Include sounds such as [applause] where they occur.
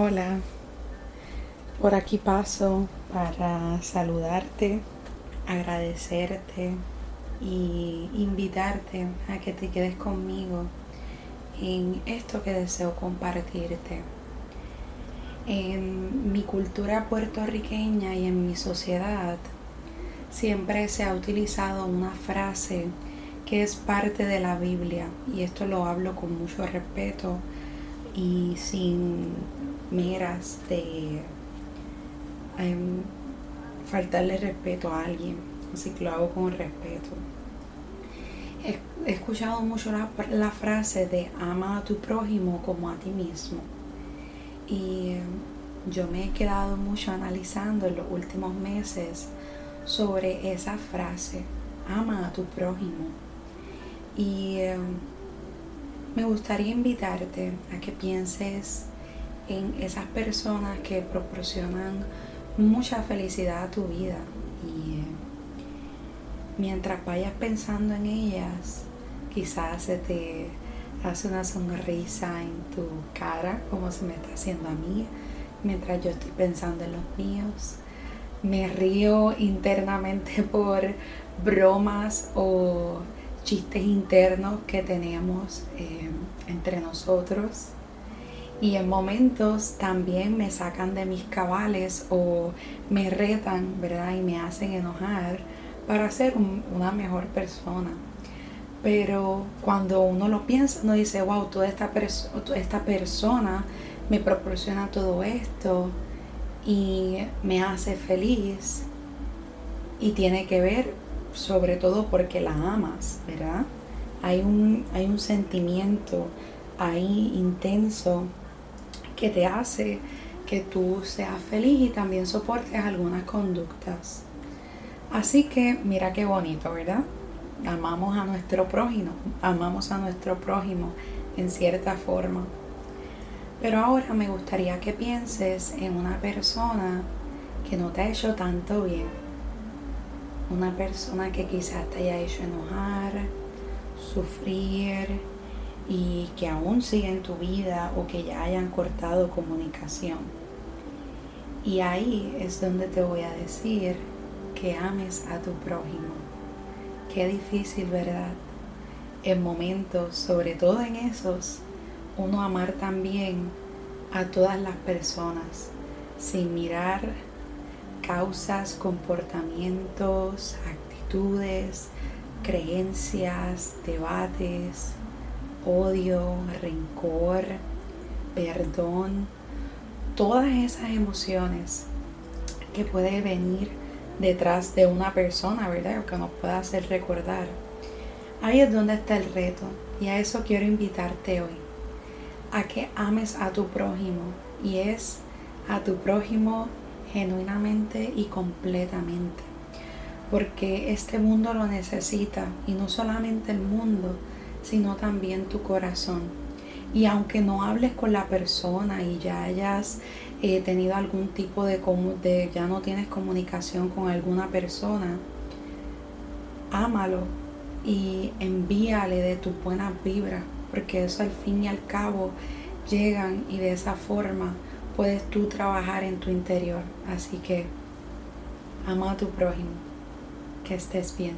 Hola, por aquí paso para saludarte, agradecerte y invitarte a que te quedes conmigo en esto que deseo compartirte. En mi cultura puertorriqueña y en mi sociedad siempre se ha utilizado una frase que es parte de la Biblia y esto lo hablo con mucho respeto y sin miras de em, faltarle respeto a alguien, así que lo hago con respeto. He, escuchado mucho la, la, frase de ama a tu prójimo como a ti mismo y em, yo me he quedado mucho analizando en los últimos meses sobre esa frase, ama a tu prójimo. Y em, me gustaría invitarte a que pienses en esas personas que proporcionan mucha felicidad a tu vida. Y eh, mientras vayas pensando en ellas quizás se te hace una sonrisa en tu cara como se me está haciendo a mí mientras yo estoy pensando en los míos. Me río internamente [laughs] por bromas o chistes internos que tenemos eh, entre nosotros y en momentos también me sacan de mis cabales o me retan, ¿verdad? Y me hacen enojar para ser una mejor persona. Pero cuando uno lo piensa, uno dice, wow, toda esta, esta persona me proporciona todo esto y me hace feliz. Y tiene que ver sobre todo porque la amas, ¿verdad? Hay un, hay un sentimiento ahí intenso que te hace que tú seas feliz y también soportes algunas conductas. Así que mira qué bonito, ¿verdad? Amamos a nuestro prójimo, amamos a nuestro prójimo en cierta forma. Pero ahora me gustaría que pienses en una persona que no te ha hecho tanto bien. Una persona que quizás te haya hecho enojar, sufrir, y que aún siga en tu vida o que ya hayan cortado comunicación. Y ahí es donde te voy a decir que ames a tu prójimo. Qué difícil, ¿verdad? En momentos, sobre todo en esos, uno amar también a todas las personas sin mirar causas, comportamientos, actitudes, creencias, debates, odio, rencor, perdón, todas esas emociones que puede venir detrás de una persona, ¿verdad? O que nos pueda hacer recordar. Ahí es donde está el reto y a eso quiero invitarte hoy, a que ames a tu prójimo y es a tu prójimo genuinamente y completamente, porque este mundo lo necesita y no solamente el mundo, sino también tu corazón. Y aunque no hables con la persona y ya hayas eh, tenido algún tipo de, de, ya no tienes comunicación con alguna persona, ámalo y envíale de tu buenas vibras, porque eso al fin y al cabo llegan y de esa forma puedes tú trabajar en tu interior. Así que ama a tu prójimo, que estés bien.